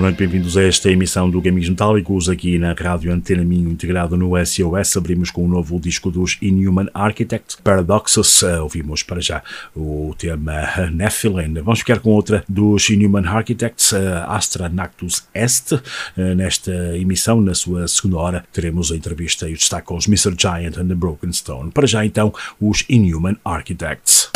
Boa noite, bem-vindos a esta emissão do Gamings Metálicos aqui na Rádio Antena Minho integrado no SOS. Abrimos com o um novo disco dos Inhuman Architect, Paradoxus. Uh, ouvimos para já o tema Nephilim. Vamos ficar com outra dos Inhuman Architects, uh, Astra Nactus Est. Nesta emissão, na sua segunda hora, teremos a entrevista e o destaque com os Mr. Giant and the Broken Stone. Para já, então, os Inhuman Architects.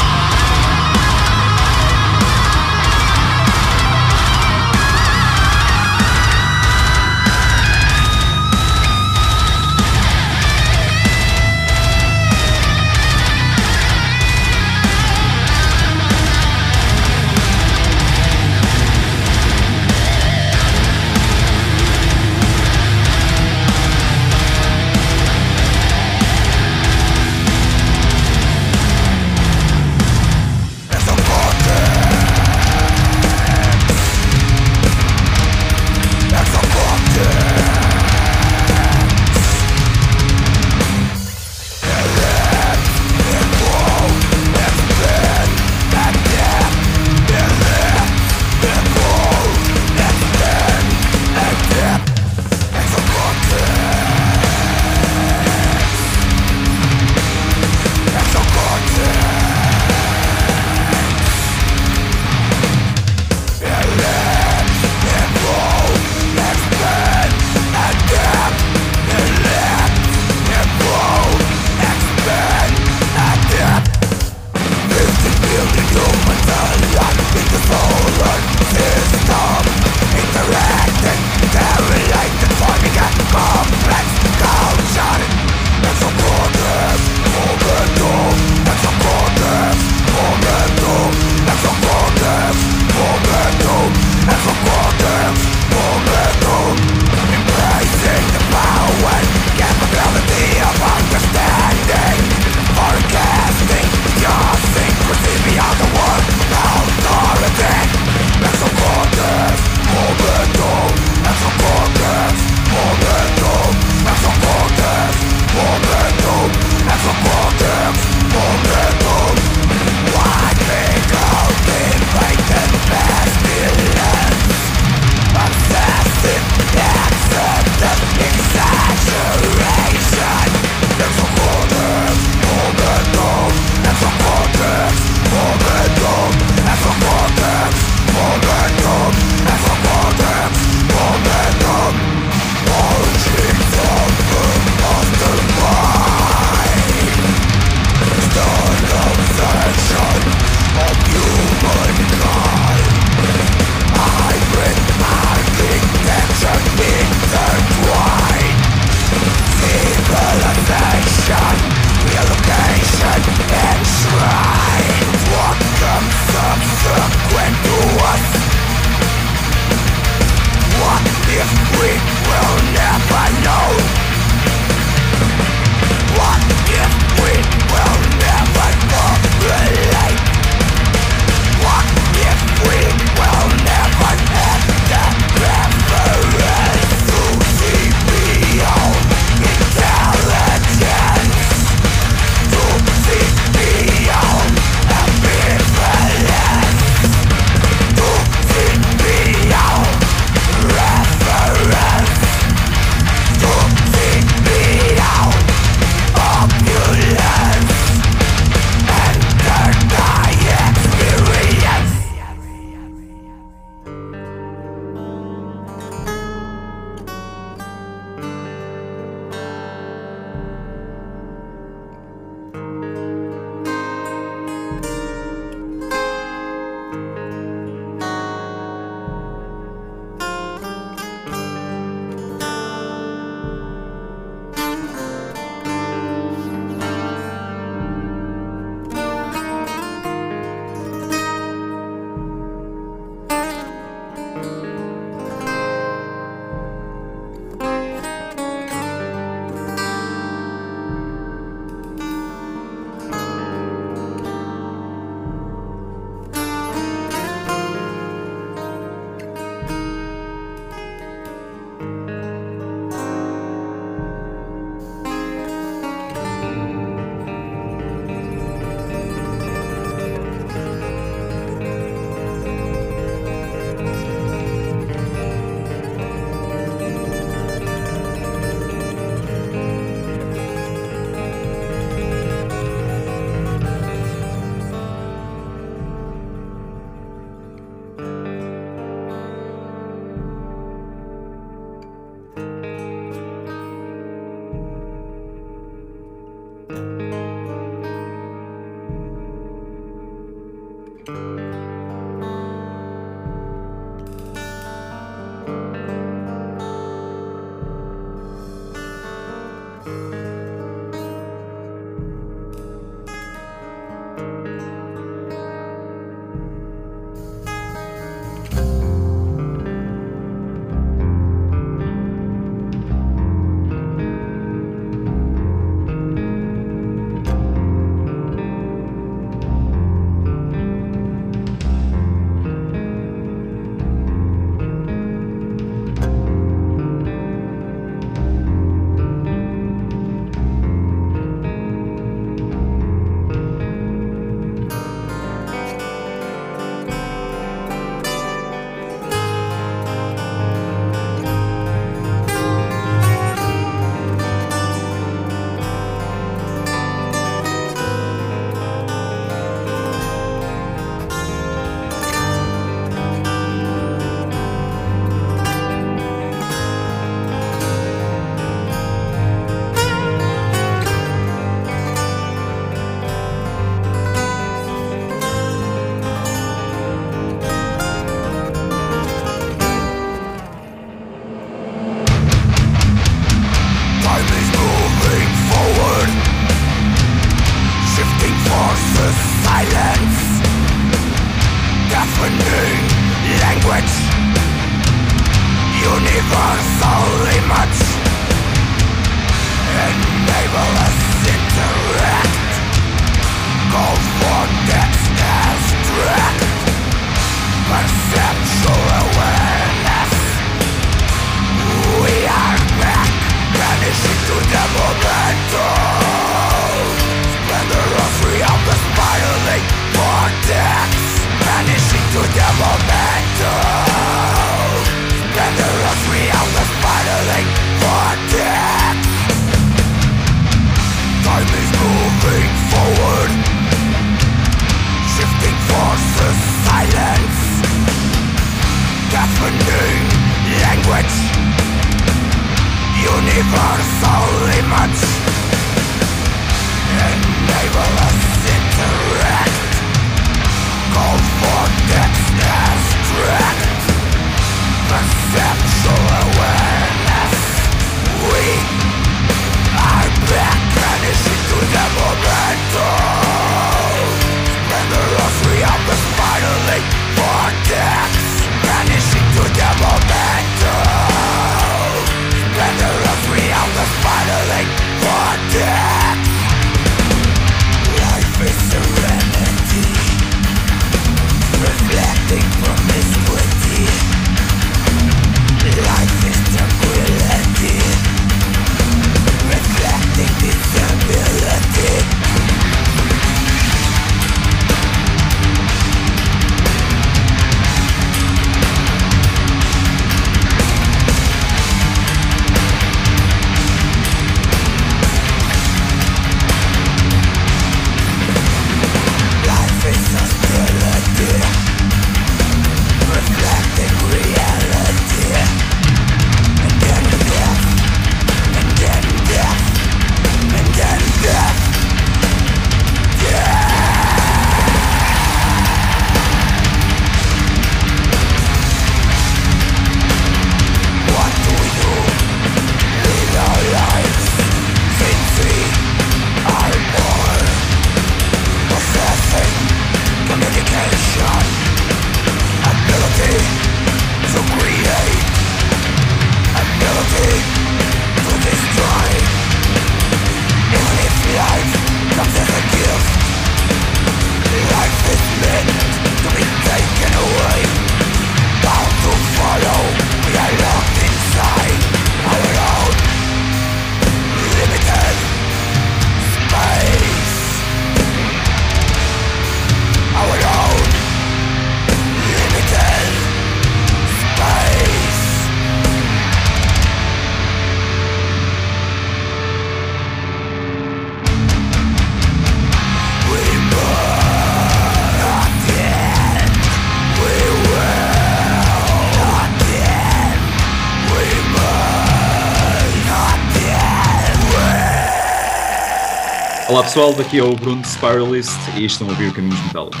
Olá pessoal, daqui é o Bruno de Spiralist e estão a ouvir Caminhos Metálicos.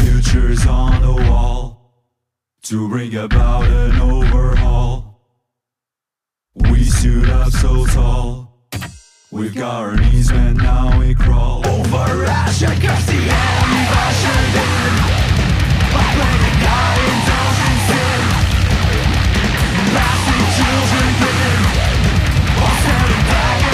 Futures on the wall to bring about an overhaul. We stood up so tall, we've got our knees bent, now we crawl. Over Passing children driven, all standing back.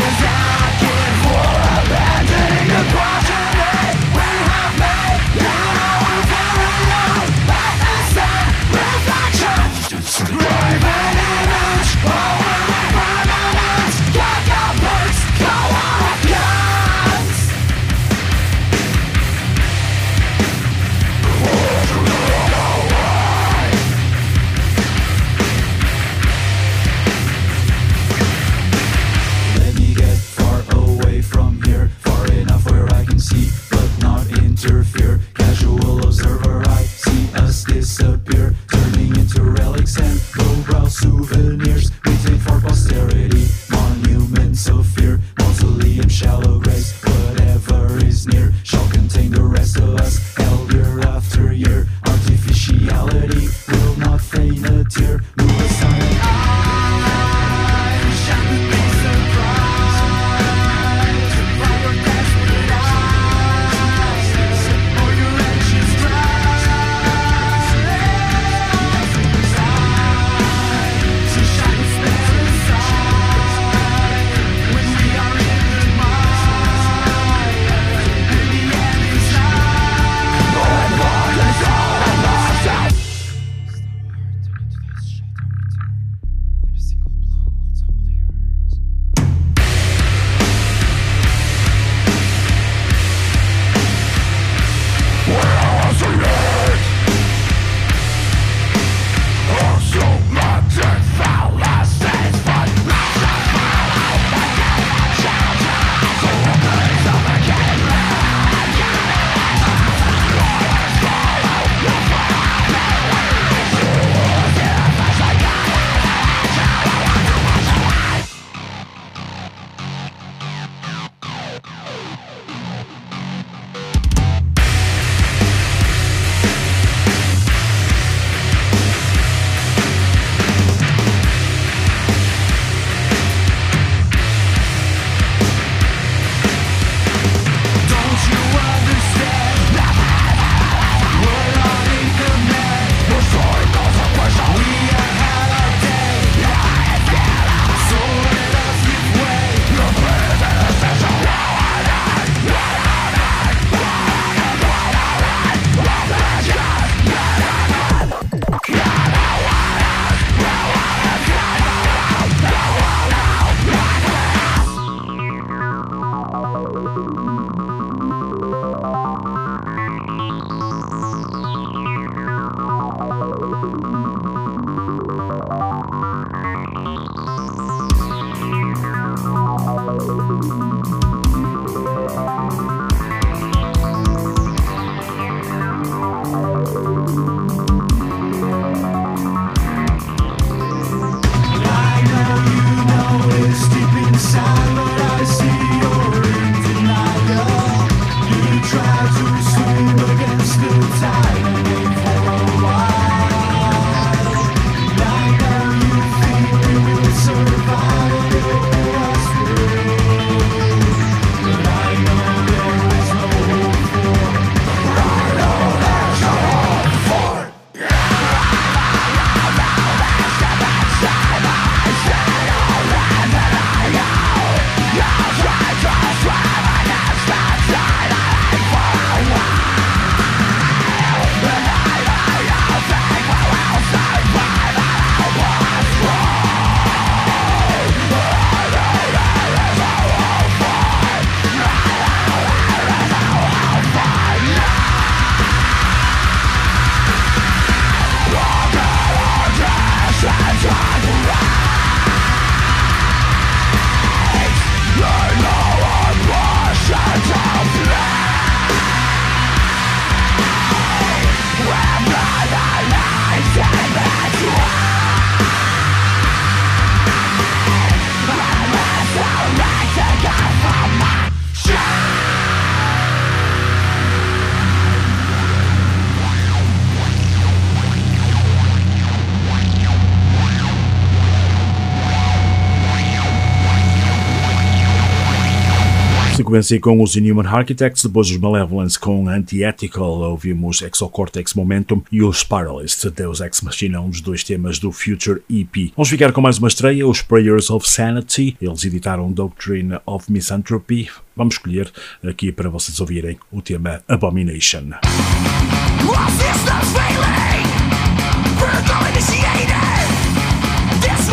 sequência com os Inhuman Architects, depois os Malevolence com Anti-Ethical, ouvimos Exocortex Momentum e os Spiralist, Deus Ex Machina, um dos dois temas do Future EP. Vamos ficar com mais uma estreia, os Prayers of Sanity, eles editaram Doctrine of Misanthropy. Vamos escolher aqui para vocês ouvirem o tema Abomination.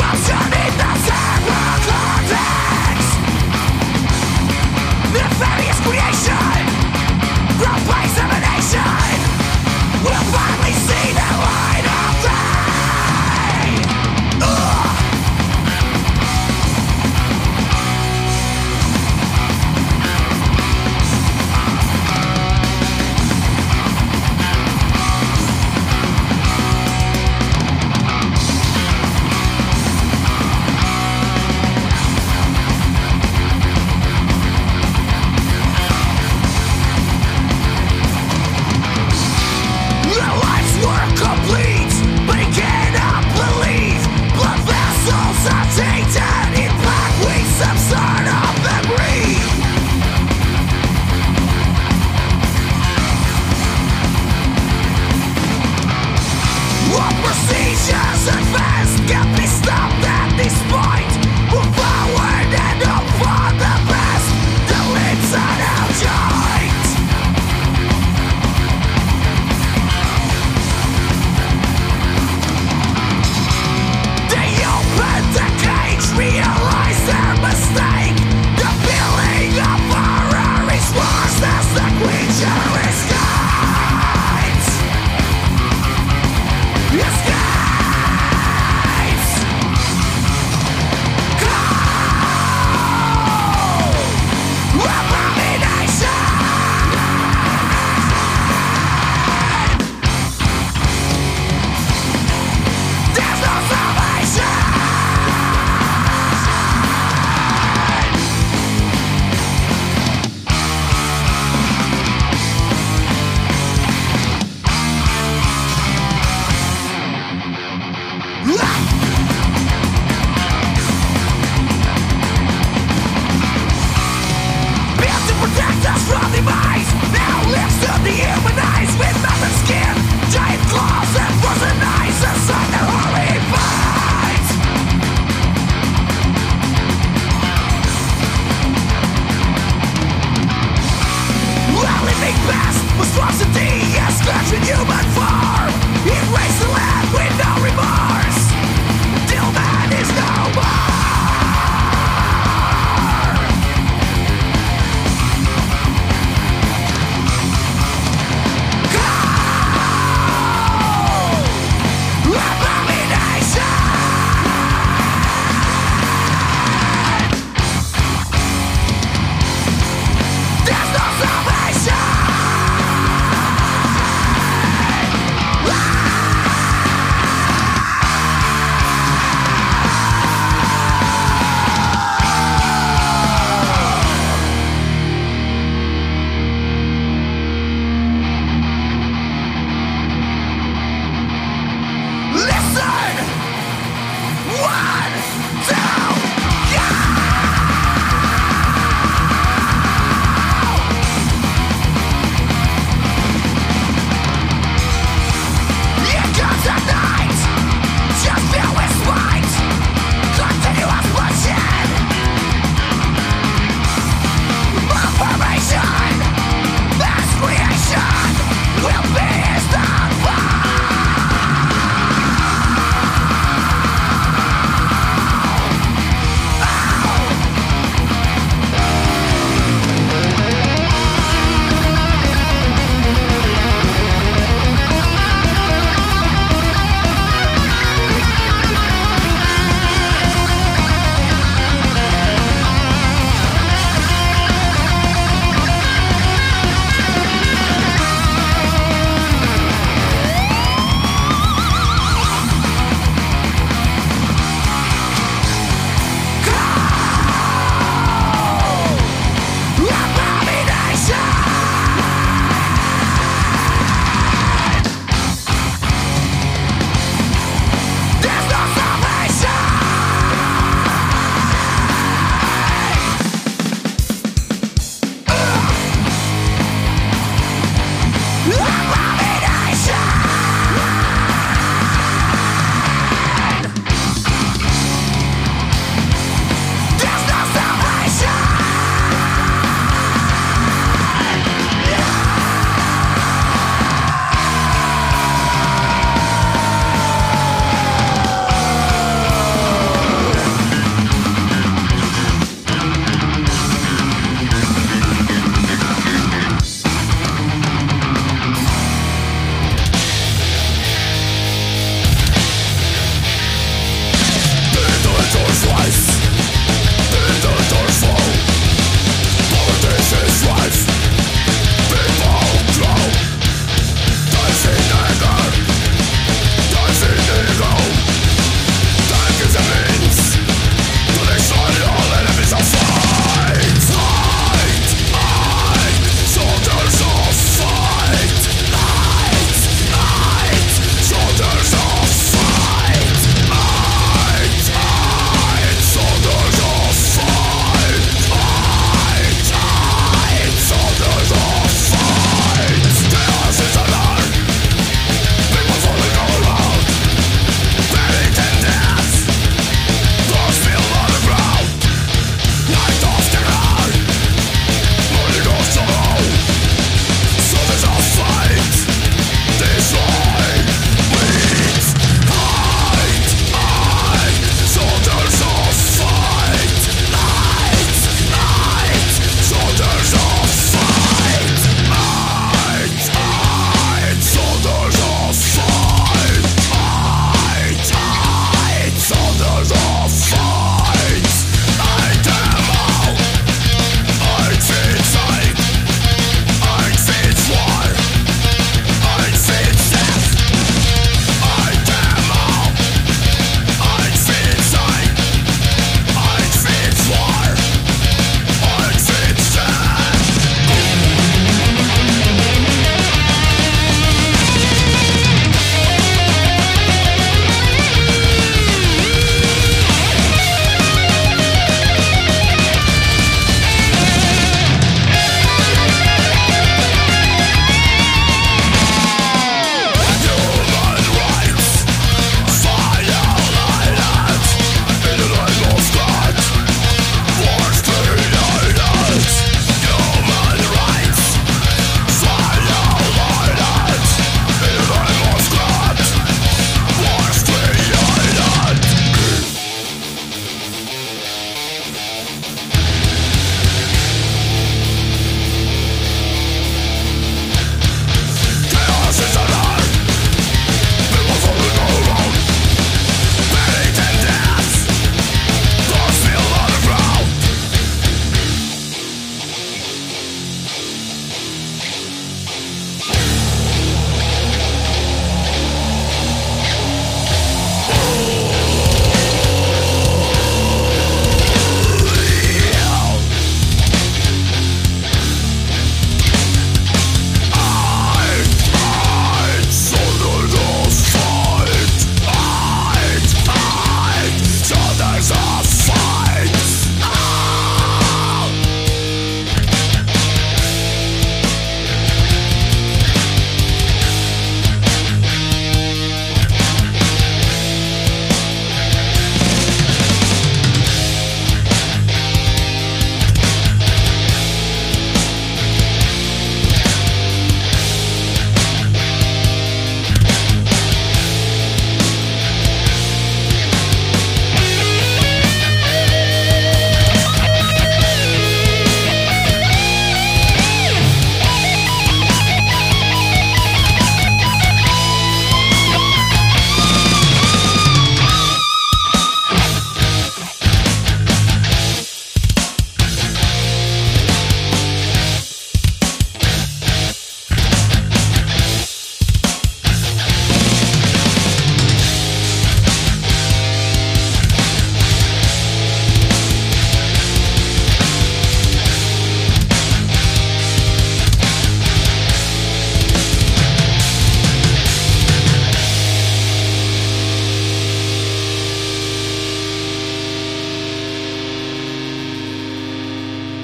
Lost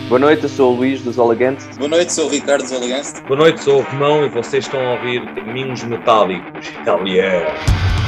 Boa noite, eu sou o Luís dos Olagantes. Boa noite, sou o Ricardo dos Olagantes. Boa noite, sou o Romão e vocês estão a ouvir Caminhos Metálicos. Hell yeah!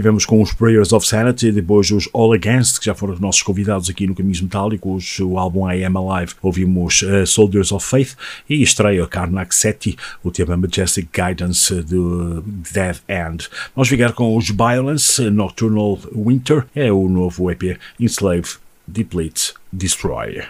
Estivemos com os Prayers of Sanity, depois os All Against, que já foram os nossos convidados aqui no Caminhos Metálicos, o álbum I Am Alive. Ouvimos uh, Soldiers of Faith e estreia Karnak Seti, o tema Majestic Guidance do Dead End. Vamos ficar com os Violence, Nocturnal Winter, é o novo EP Enslave, Deplete, Destroy.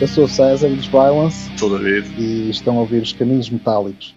Eu sou o César dos Violence. Sou David. E estão a ouvir os Caminhos Metálicos.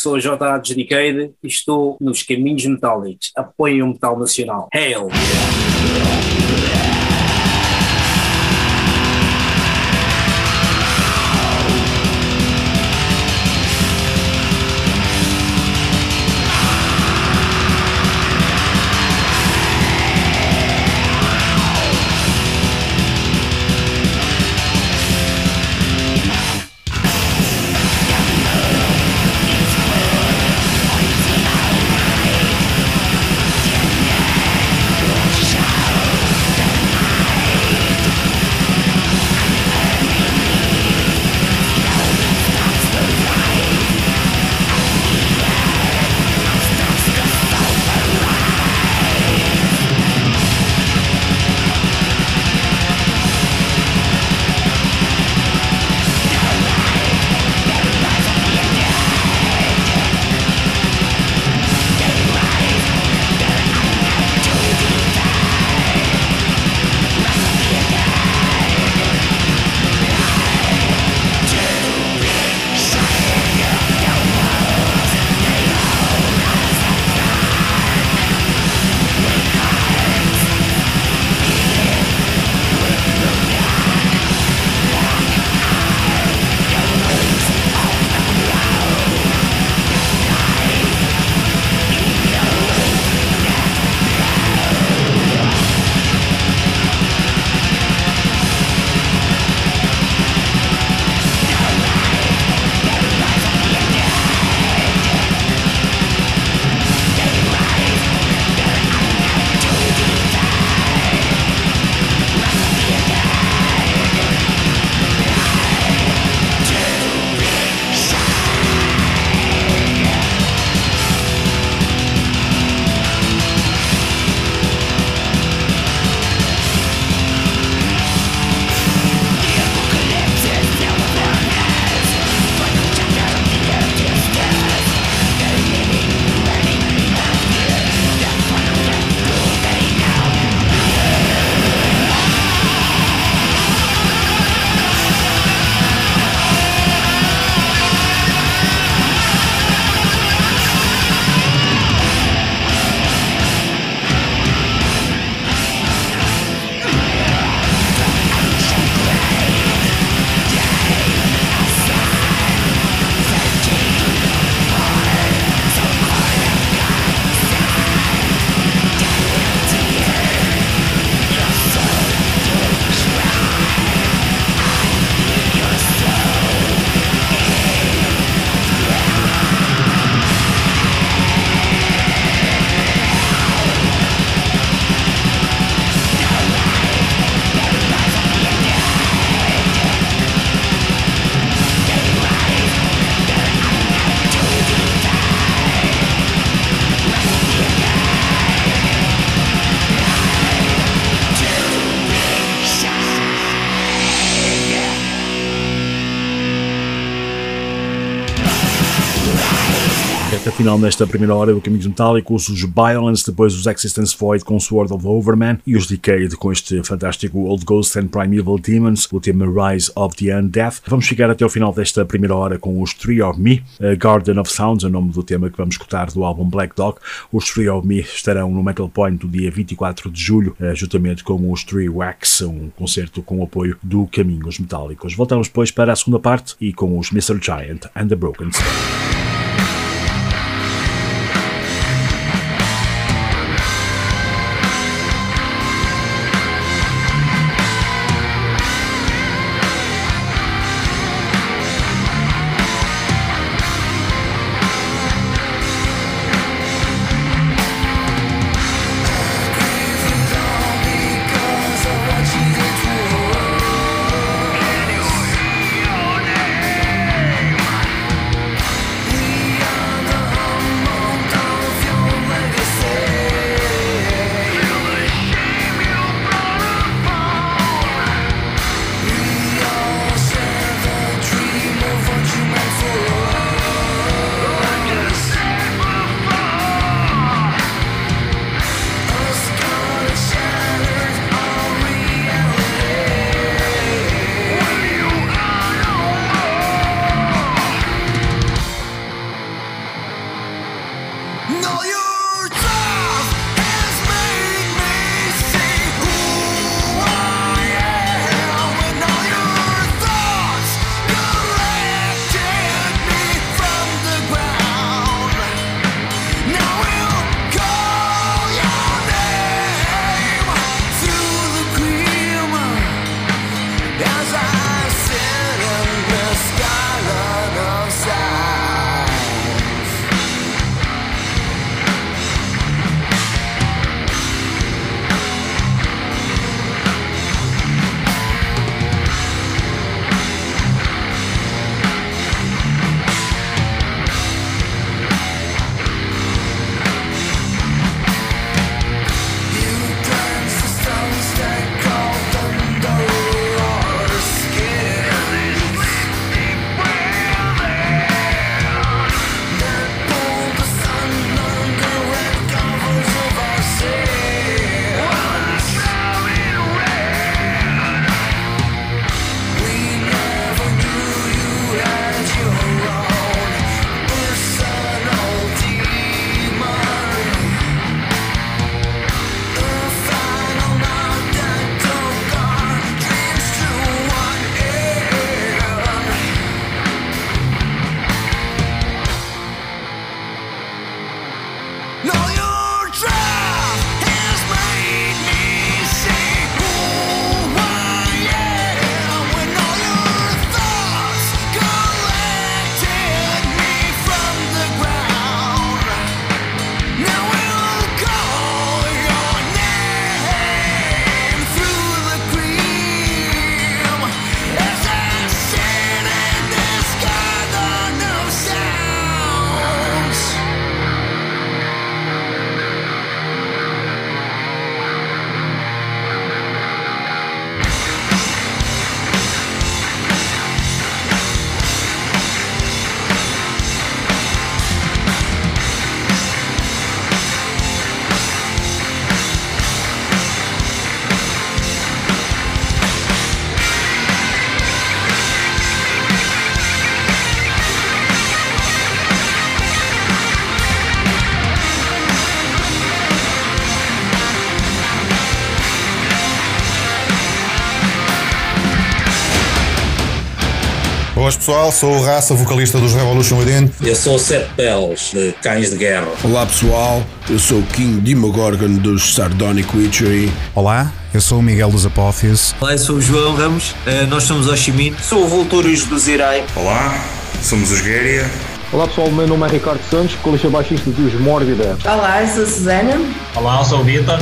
Sou a J.A. Decade e estou nos caminhos metálicos. Apoiem o metal nacional. Hail! Final nesta primeira hora do Caminhos Metálicos, os Violence, depois os Existence Void com Sword of Overman e os Decade com este fantástico Old Ghost and Primeval Demons, o tema Rise of the Undead. Vamos chegar até ao final desta primeira hora com os Tree of Me, Garden of Sounds, o nome do tema que vamos escutar do álbum Black Dog. Os Tree of Me estarão no Metal Point do dia 24 de julho, eh, juntamente com os Tree Wax, um concerto com o apoio do Caminhos Metálicos. Voltamos depois para a segunda parte e com os Mr. Giant and the Broken Stone. Pessoal, sou o Raça, vocalista dos Revolution Within. Eu sou o Sete Peles, de Cães de Guerra. Olá pessoal, eu sou o King Dimogorgon dos Sardonic Witchery. Olá, eu sou o Miguel dos Apófios. Olá, eu sou o João Ramos, uh, nós somos Oshimin. Sou o Vultúrios do Zirai. Olá, somos os Guéria. Olá pessoal, meu nome é Ricardo Santos, colista baixista dos Mórbida. Olá, eu sou a Susana. Olá, eu sou o Vitor.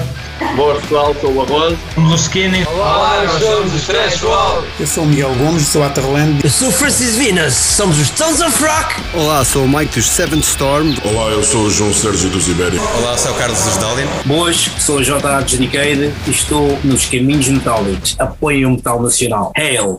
Boa pessoal, sou o Arroz. Somos os Skinny. Olá, nós somos os Trash Wall. Eu sou o Miguel Gomes, sou a Terland. Eu sou o Francis Vinas, somos os Tons of Rock. Olá, sou o Mike dos Seventh Storm. Olá, eu sou o João Sérgio dos Ibéria. Olá, sou o Carlos Asdalin. Boas, sou o J.A. Decade e estou nos Caminhos Metálicos. Apoiem o metal nacional. Hail!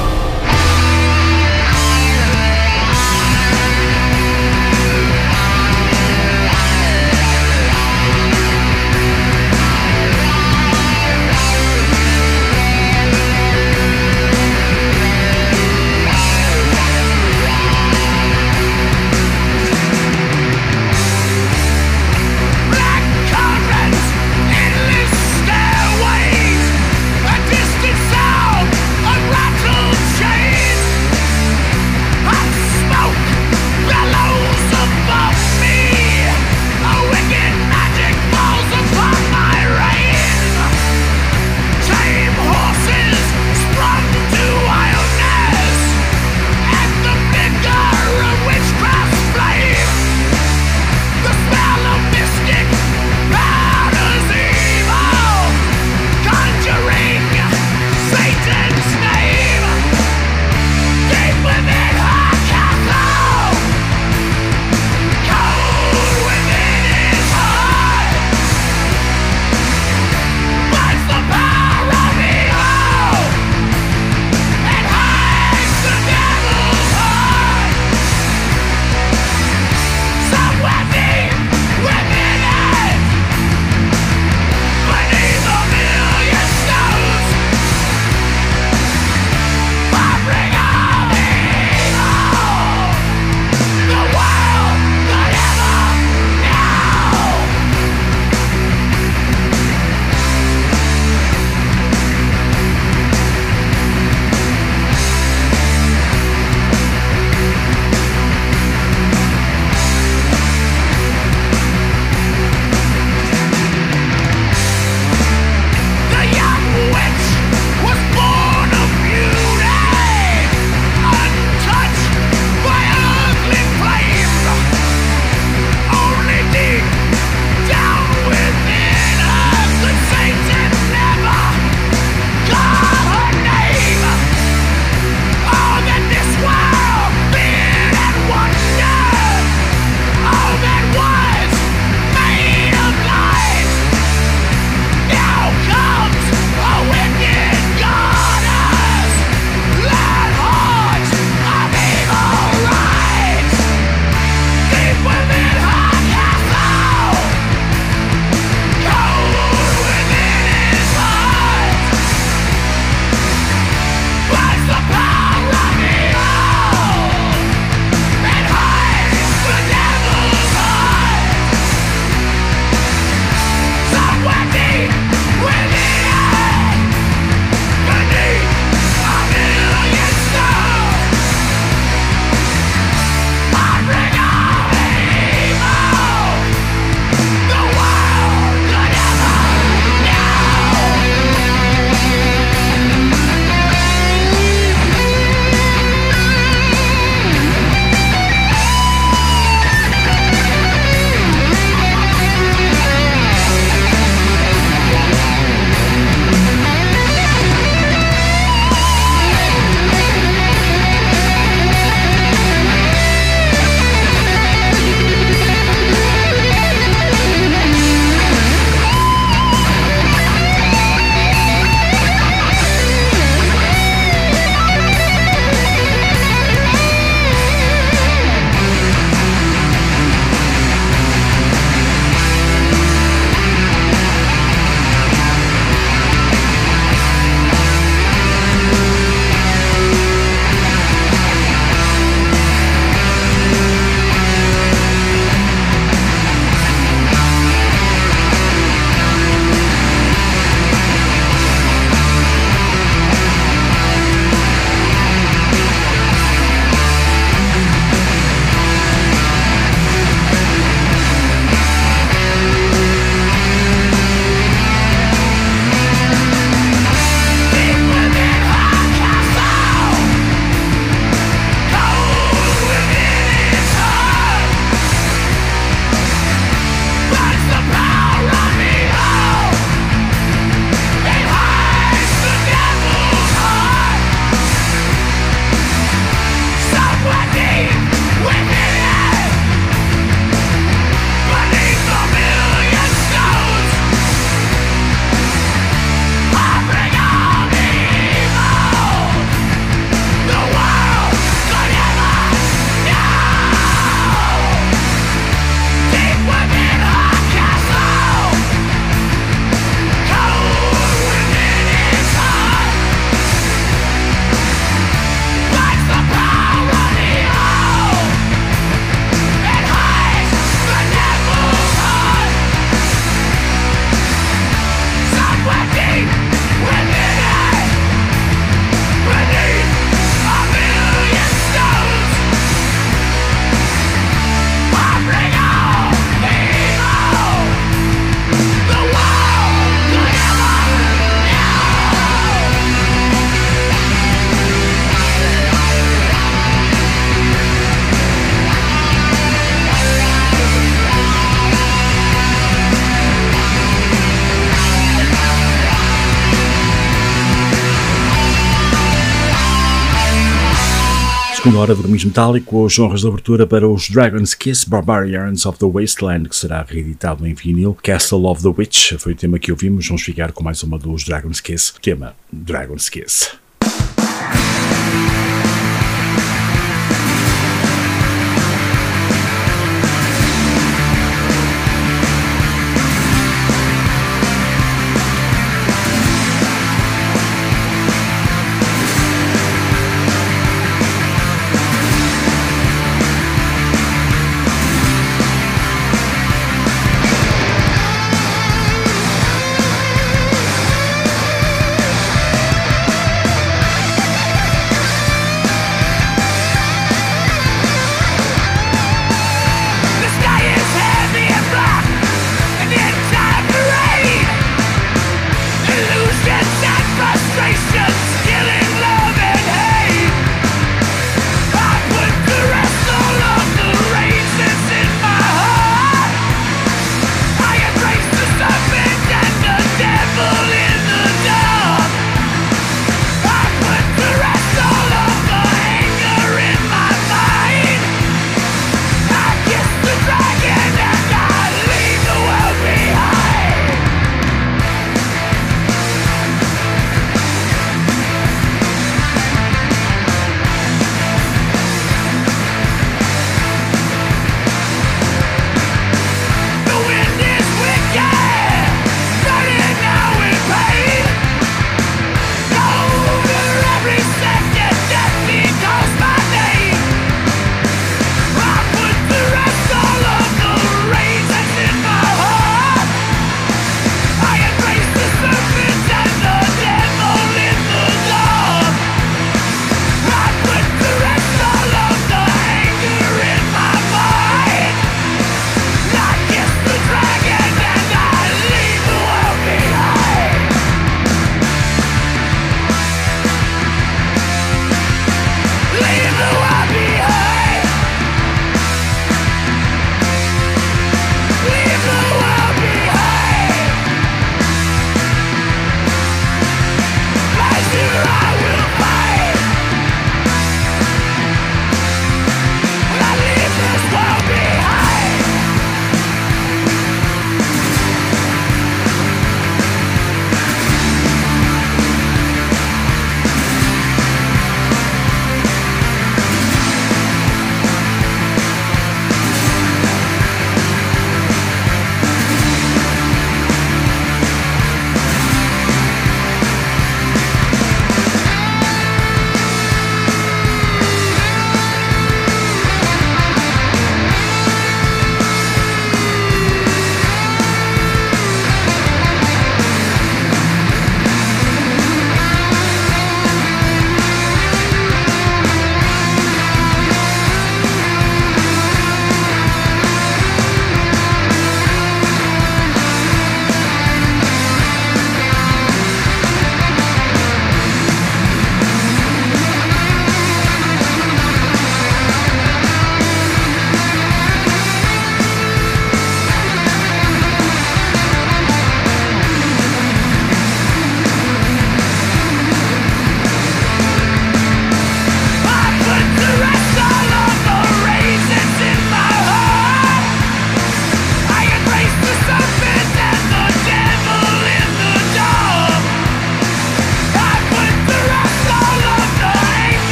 Segunda hora do Caminhos Metálico, as honras de abertura para os Dragon's Kiss Barbarians of the Wasteland, que será reeditado em vinil. Castle of the Witch foi o tema que ouvimos. Vamos ficar com mais uma dos Dragon's Kiss, tema Dragon's Kiss.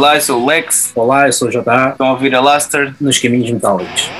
Olá, eu sou o Lex. Olá, eu sou o JA. Estão a ouvir a Laster nos Caminhos Metálicos.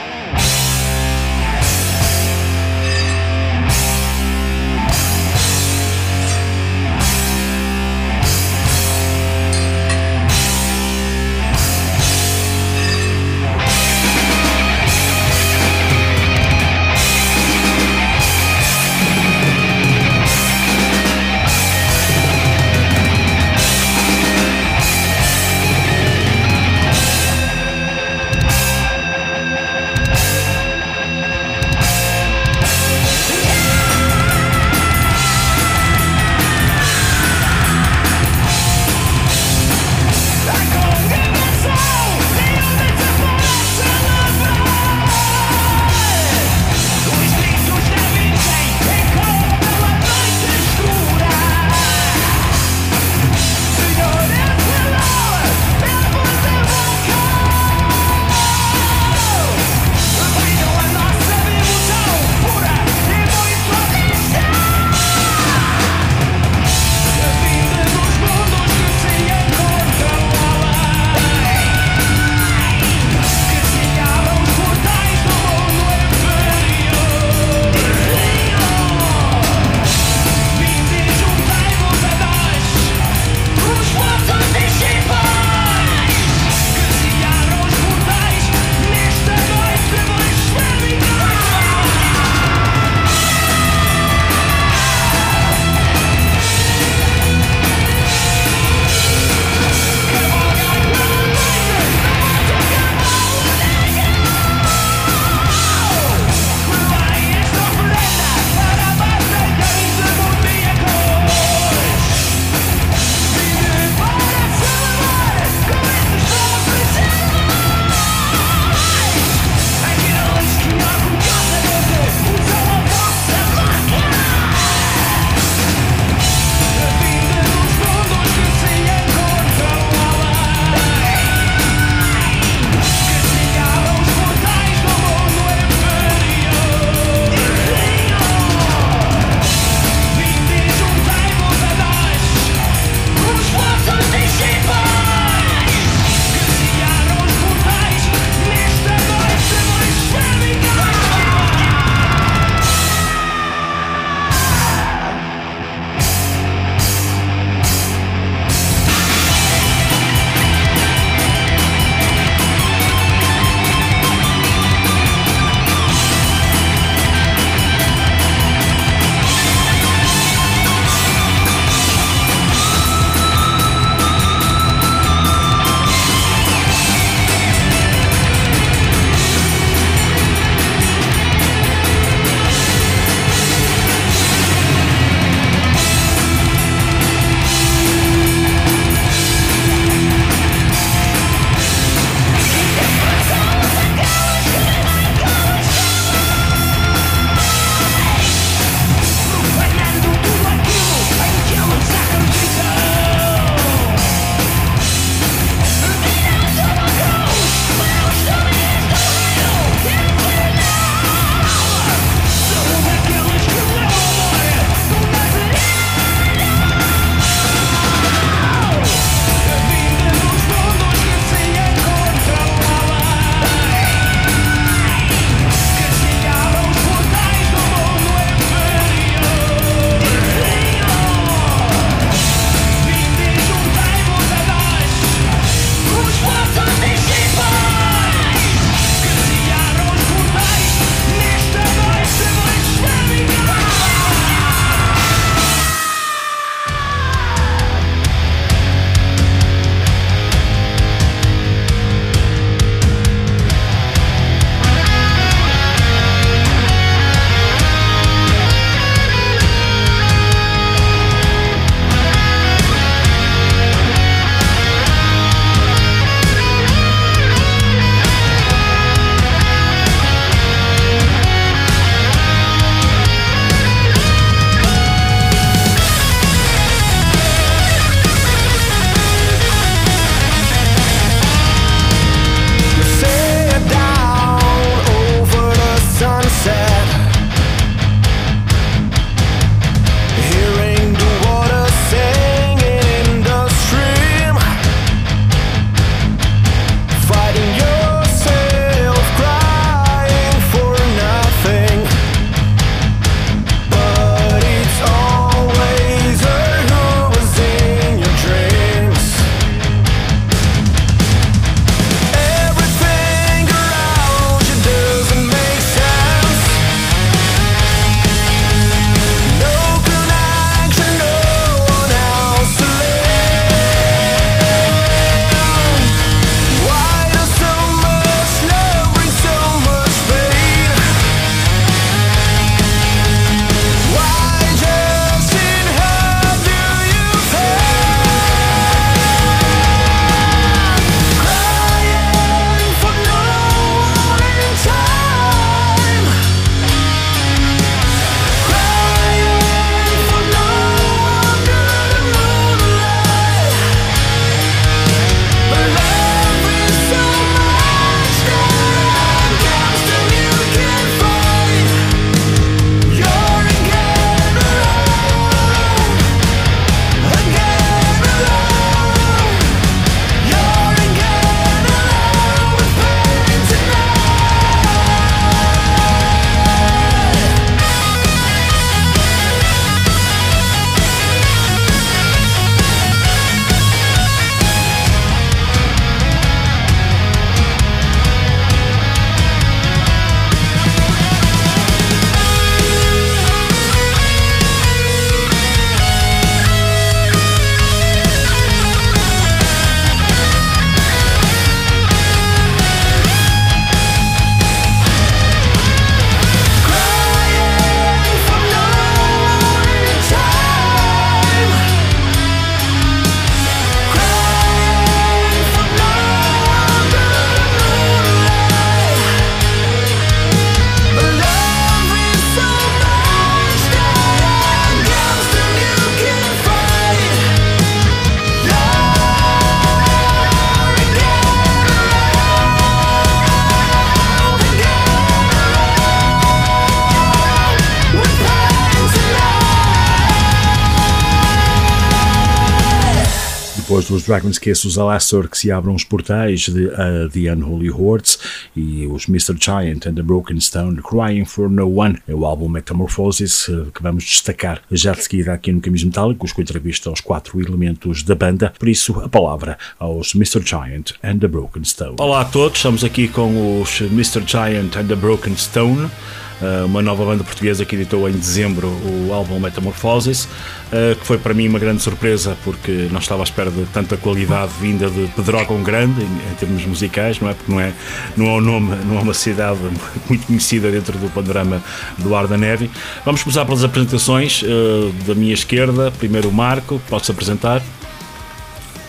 Dragon's Kiss, os Alastair que se abram os portais de uh, The Unholy Hordes e os Mr. Giant and the Broken Stone Crying for No One é o álbum Metamorphosis uh, que vamos destacar já de seguida aqui no Caminhos Metálicos com entrevista aos quatro elementos da banda, por isso a palavra aos Mr. Giant and the Broken Stone. Olá a todos, estamos aqui com os Mr. Giant and the Broken Stone eh, uma nova banda portuguesa que editou em dezembro o álbum Metamorphosis, eh, que foi para mim uma grande surpresa porque não estava à espera de tanta qualidade vinda de Pedrógão Grande em, termos musicais, não é? Porque não é, não é um nome, não é uma cidade muito conhecida dentro do panorama do Ar da Neve. Vamos começar pelas apresentações eh, da minha esquerda. Primeiro o Marco, pode-se apresentar.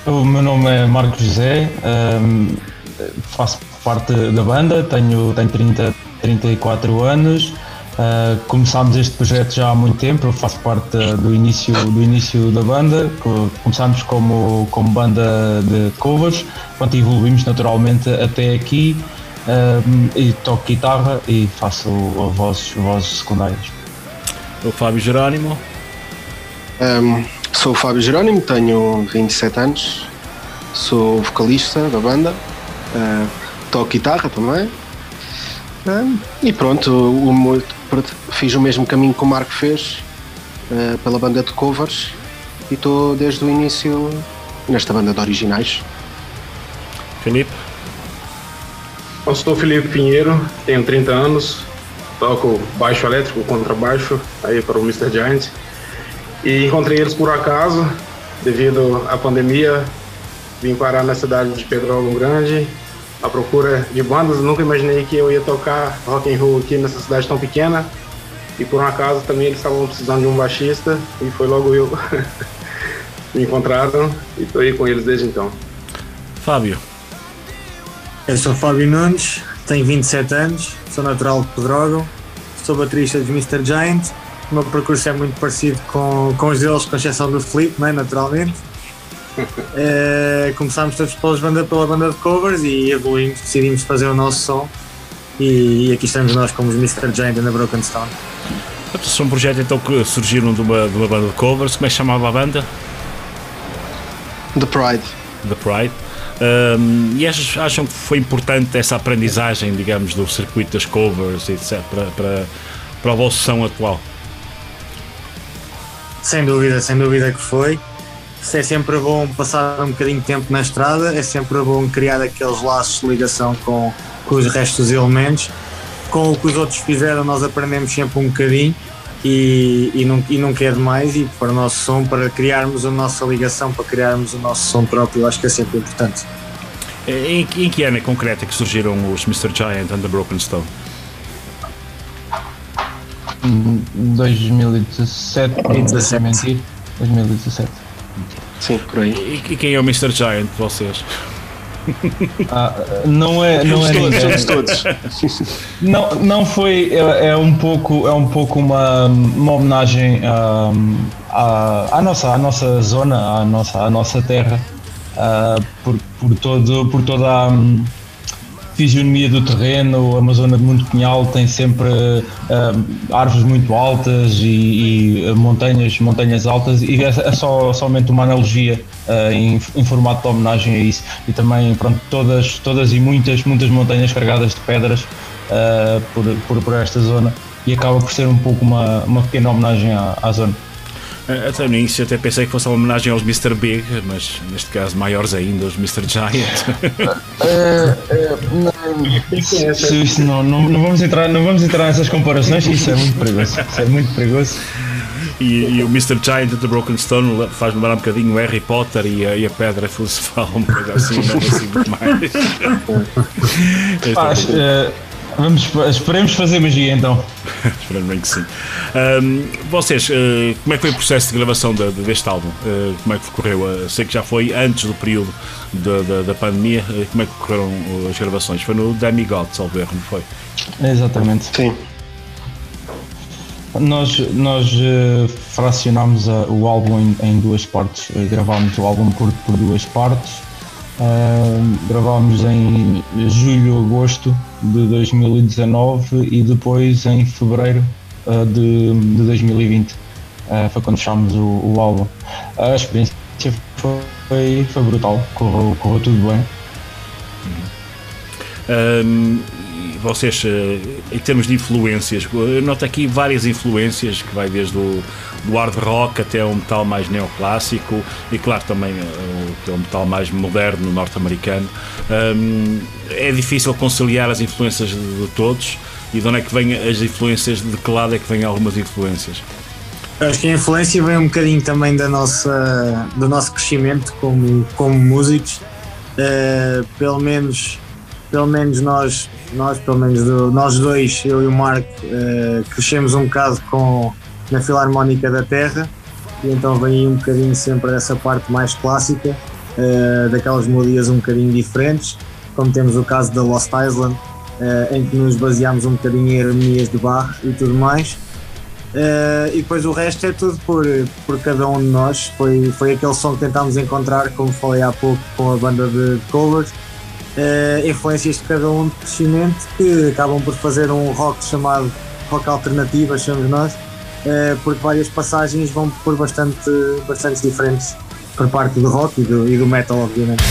O meu nome é Marco José, faço parte da banda, tenho, tenho 30 34 anos. Uh, começámos este projeto já há muito tempo, eu faço parte do início, do início da banda. Começámos como, como banda de covers, pronto, evoluímos naturalmente até aqui. Uh, e toco guitarra e faço vozes, vozes secundárias. O Fábio Jerónimo? Um, sou o Fábio Jerónimo, tenho 27 anos, sou vocalista da banda, uh, toco guitarra também e pronto, o, fiz o mesmo caminho que o Marco fez uh, pela banda de covers e estou desde o início nesta banda de originais. Felipe? Eu sou o Felipe Pinheiro, tenho 30 anos, toco baixo elétrico, contrabaixo aí para o Mr. Giant e encontrei eles por acaso devido à pandemia. Vim parar na cidade de Pedro Grande à procura de bandas. Nunca imaginei que eu ia tocar rock and roll aqui nessa cidade tão pequena. E por um acaso também eles estavam precisando de um baixista e foi logo eu. Me encontraram e estou aí com eles desde então. Fábio. Eu sou Fábio Nunes, tenho 27 anos, sou natural de Pedrógão, sou baterista dos Mr. Giant. O meu percurso é muito parecido com, com os deles, com exceção do Flip, né, naturalmente. É, começámos todos pelas banda, pela banda de covers e evoluímos, decidimos fazer o nosso som e, e aqui estamos nós como os Mr. Giant and the Broken Stone. São um projeto então que surgiram de uma, de uma banda de covers, como é que chamava a banda? The Pride. The Pride. Um, e acham, acham que foi importante essa aprendizagem, digamos, do circuito das covers, etc., para, para, para a vossa som atual? Sem dúvida, sem dúvida que foi é sempre bom passar um bocadinho de tempo na estrada, é sempre bom criar aqueles laços de ligação com, com os restos dos elementos. Com o que os outros fizeram, nós aprendemos sempre um bocadinho e, e, não, e não quer demais. E para o nosso som, para criarmos a nossa ligação, para criarmos o nosso som próprio, acho que é sempre importante. Em, em que ano é concreto é que surgiram os Mr. Giant and the Broken Stone? 2017, 2017. 2017. Sim, por aí. E, quem é o Mr. Giant de vocês? Ah, não é, não é todos, somos todos. Não, não foi, é, é, um pouco, é um pouco uma, uma homenagem à, à, à, nossa, à nossa zona, à nossa, à nossa terra, uh, por, por, todo, por toda a fisionomia do terreno, a Amazônia de Monte Pinhal tem sempre uh, árvores muito altas e, e, montanhas, montanhas altas e é, é só somente uma analogia uh, em, em, formato de homenagem a isso e também pronto, todas, todas e muitas, muitas montanhas carregadas de pedras uh, por, por, por, esta zona e acaba por ser um pouco uma, uma pequena homenagem à, à zona. Eh, até no início até pensei que fosse uma homenagem aos Mr. Big, mas neste caso maiores ainda, os Mr. Giant. É, é, não, não, não, não, vamos entrar, não vamos entrar nessas comparações, isso é muito perigoso. Isso é muito perigoso. E, e o Mr. Giant the Broken Stone faz lembrar um bocadinho o Harry Potter e a, e a Pedra Filosofal, uma coisa assim, não assim muito mais. Faz, uh, Vamos, esperemos fazer magia então. Esperamos bem que sim. Um, vocês, uh, como é que foi o processo de gravação de, de, deste álbum? Uh, como é que correu? Uh, sei que já foi antes do período de, de, da pandemia. como é que correram as gravações? Foi no Demigod, salvo erro, não foi? Exatamente. Sim. Nós, nós fracionámos a, o álbum em, em duas partes. gravámos o álbum por, por duas partes Uh, gravámos em julho, agosto de 2019 e depois em fevereiro uh, de, de 2020. Uh, foi quando fechámos o, o, álbum. A experiência foi, foi brutal, correu, correu tudo bem. Um, vocês, eh, em termos de influências, noto aqui várias influências que vai desde o do hard rock até o metal mais neoclássico e, claro, também o, o metal mais moderno norte-americano. Um, é difícil conciliar as influências de, de, todos e de onde é que vêm as influências, de que lado é que vêm algumas influências? Acho que a influência vem um bocadinho também da nossa, do nosso crescimento como, como músicos. Uh, pelo menos pelo menos nós, nós pelo menos do, nós dois, eu e o Marco, uh, crescemos um bocado com, na Filarmónica da Terra e então vem um bocadinho sempre essa parte mais clássica, uh, daquelas melodias um bocadinho diferentes, como temos o caso da Lost Island, uh, em que nos baseámos um bocadinho em harmonias de Bach e tudo mais. e depois o resto é tudo por, por cada um de nós. Foi, foi aquele som que tentámos encontrar, como falei há pouco, com a banda de covers uh, influências de cada um de crescimento que acabam por fazer um rock chamado rock alternativo, achamos nós, uh, porque várias passagens vão por bastante, bastante diferentes por parte do rock e do, e do metal, obviamente.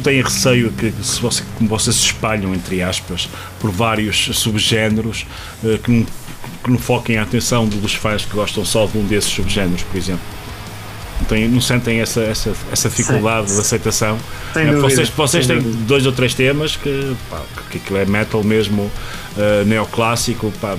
Têm receio que, se você, como vocês se espalham, entre aspas, por vários subgéneros, uh, que, não, que não foquem a atenção dos fãs que gostam só de um desses subgéneros, por exemplo? Não, têm, não sentem essa, essa, essa dificuldade Sim. de aceitação? Sem uh, vocês vocês têm dúvida. dois ou três temas que, pá, que aquilo é metal mesmo, uh, neoclássico, pá,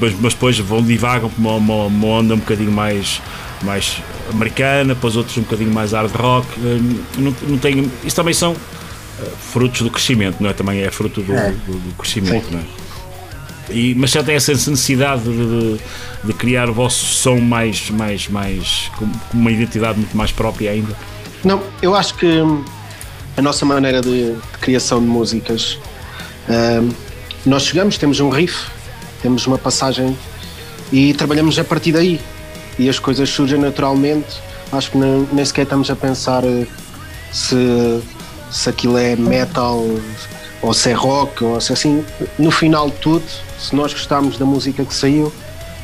mas, mas depois vão divagam para uma, uma, uma onda um bocadinho mais mais americana, para os outros um bocadinho mais hard rock. Eh, não, não tenho, isso também são eh, frutos do crescimento, não é? Também é fruto do, é. do, do crescimento, Sim. não é? E, mas já tem essa necessidade de, de, criar o vosso som mais, mais, mais com, uma identidade muito mais própria ainda? Não, eu acho que a nossa maneira de, de criação de músicas, uh, nós chegamos, temos um riff, temos uma passagem e trabalhamos a partir daí e as coisas surgem naturalmente. Acho que nem, nem sequer estamos a pensar eh, se, se aquilo é metal ou se é rock ou se assim. No final de tudo, se nós gostarmos da música que saiu,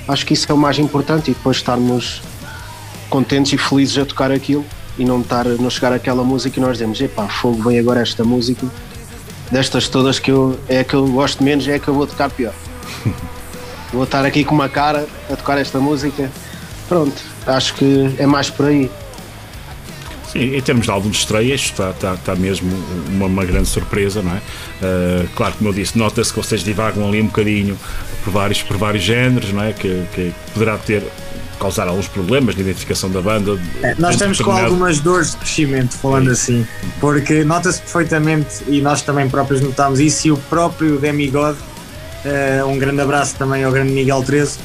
acho que isso é o mais importante e depois estarmos contentes e felizes a tocar aquilo e não estar não chegar aquela música e nós dizemos, epá, fogo, vem agora esta música destas todas que eu é a que eu gosto menos, é a que eu vou tocar pior. vou estar aqui com uma cara a tocar esta música Pronto, acho que é mais por aí. Sim, em termos de álbum de estreias, está, está, está mesmo uma, uma, grande surpresa, não é? Uh, claro, como eu disse, nota-se que vocês divagam ali um bocadinho por vários, por vários géneros, não é? Que, que poderá ter causar alguns problemas de identificação da banda. É, nós estamos com algumas dores de crescimento, falando assim, porque nota-se perfeitamente, e nós também próprios notámos isso, e o próprio Demigod, uh, um grande abraço também ao grande Miguel 13,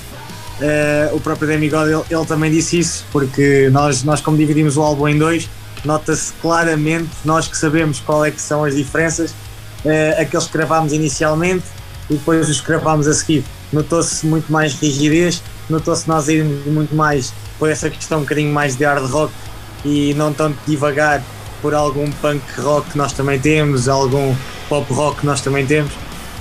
Uh, o próprio Demigod ele, ele, também disse isso, porque nós, nós como dividimos o álbum em dois, nota-se claramente, nós que sabemos qual é que são as diferenças, uh, aqueles que gravámos inicialmente e depois os que gravámos a seguir. Notou-se muito mais rigidez, notou-se nós irmos muito mais por essa questão um bocadinho mais de hard rock e não tanto devagar por algum punk rock que nós também temos, algum pop rock que nós também temos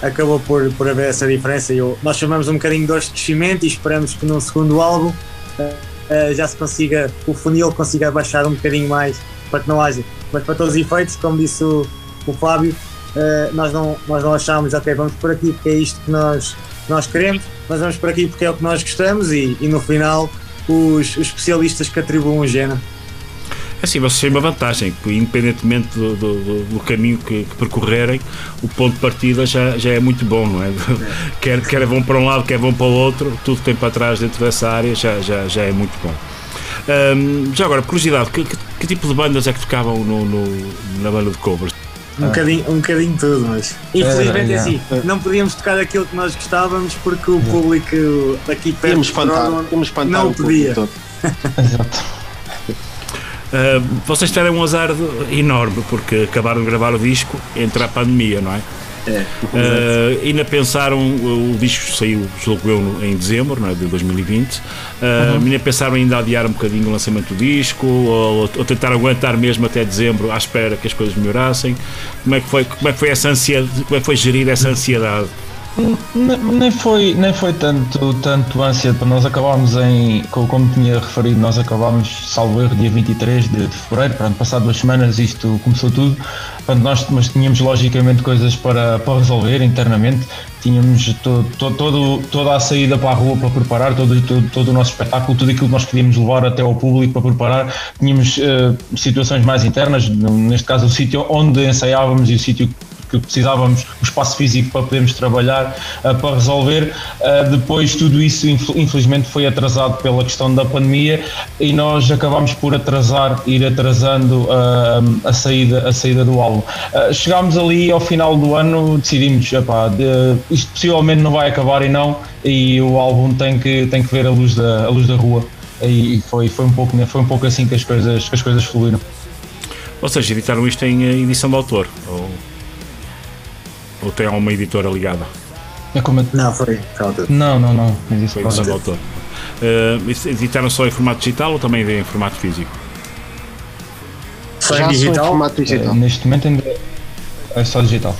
acabou por, por haver essa diferença. Eu, nós chamamos um bocadinho de de crescimento e esperamos que no segundo álbum uh, já se consiga, o funil consiga baixar um bocadinho mais para que não haja. Mas para todos os efeitos, como disse o, o Fábio, uh, nós, não, nós não achamos, ok, vamos por aqui porque é isto que nós, nós queremos, mas vamos por aqui porque é o que nós gostamos e, e no final os, os especialistas que atribuem o género assim, vocês têm uma vantagem, que independentemente do, do, do caminho que, que, percorrerem, o ponto de partida já, já é muito bom, não é? é. quer, quer vão para um lado, quer vão para o outro, tudo que tem para trás dentro dessa área já, já, já é muito bom. Um, já agora, curiosidade, que, que, que, tipo de bandas é que tocavam no, no na banda de covers? Um, ah. bocadinho, um bocadinho tudo, mas infelizmente é, assim, não podíamos tocar aquilo que nós gostávamos porque o público aqui perto espantar, não podia. Exato. Uh, vocês tiveram um azar enorme porque acabaram de gravar o disco entre a pandemia, não é? É, uh, ainda pensaram, o disco saiu, julgo eu, em dezembro não é, de 2020. Uh, uhum. Ainda pensaram ainda adiar um bocadinho o lançamento do disco ou, ou, tentar aguentar mesmo até dezembro à espera que as coisas melhorassem. Como é que foi, como é que foi essa ansiedade, como é que foi gerir essa ansiedade? Nem foi, nem foi tanto, tanto ânsia para nós acabámos em, como tinha referido, nós acabámos, salvo erro, dia 23 de, de fevereiro, pronto, passado duas semanas isto começou tudo, portanto, nós mas tínhamos logicamente coisas para, para resolver internamente, tínhamos to, to, todo, toda a saída para a rua para preparar, todo, todo, todo, o nosso espetáculo, tudo aquilo que nós podíamos levar até ao público para preparar, tínhamos uh, situações mais internas, neste caso o sítio onde ensaiávamos e o sítio que precisávamos o espaço físico para podermos trabalhar, uh, para resolver. Uh, depois tudo isso infelizmente foi atrasado pela questão da pandemia e nós acabámos por atrasar, ir atrasando uh, a, saída, a saída do álbum. chegámos ali ao final do ano, decidimos, epá, isto possivelmente não vai acabar e não, e o álbum tem que, tem que ver a luz da, a luz da rua. E foi, foi, um pouco, foi um pouco assim que as coisas, que as coisas fluíram. Ou seja, editaram isto em edição de autor? Ou... Ou tem alguma editora ligada? É como... Não, foi Não, não, não. Foi edição do autor. Uh, editaram só em formato digital ou também em formato físico? Só em digital? Em formato digital. É, neste momento ainda é só digital.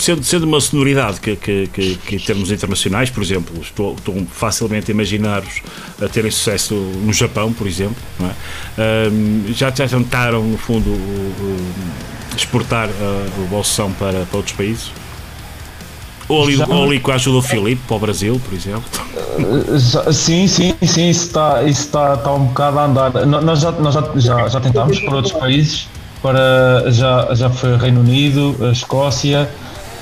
Sendo, sendo uma sonoridade que, que, que, que, em termos internacionais, por exemplo, estou, estou facilmente a imaginar-vos a terem sucesso no Japão, por exemplo, é? um, já, já tentaram, no fundo, exportar uh, o vosso som para, para outros países? Ou ali, já... ou ali com a ajuda do Filipe para o Brasil, por exemplo? Sim, sim, sim, isso está, isso está, está um bocado a andar. Nós já, nós já, já, já tentámos para outros países, para, já, já foi Reino Unido, a Escócia,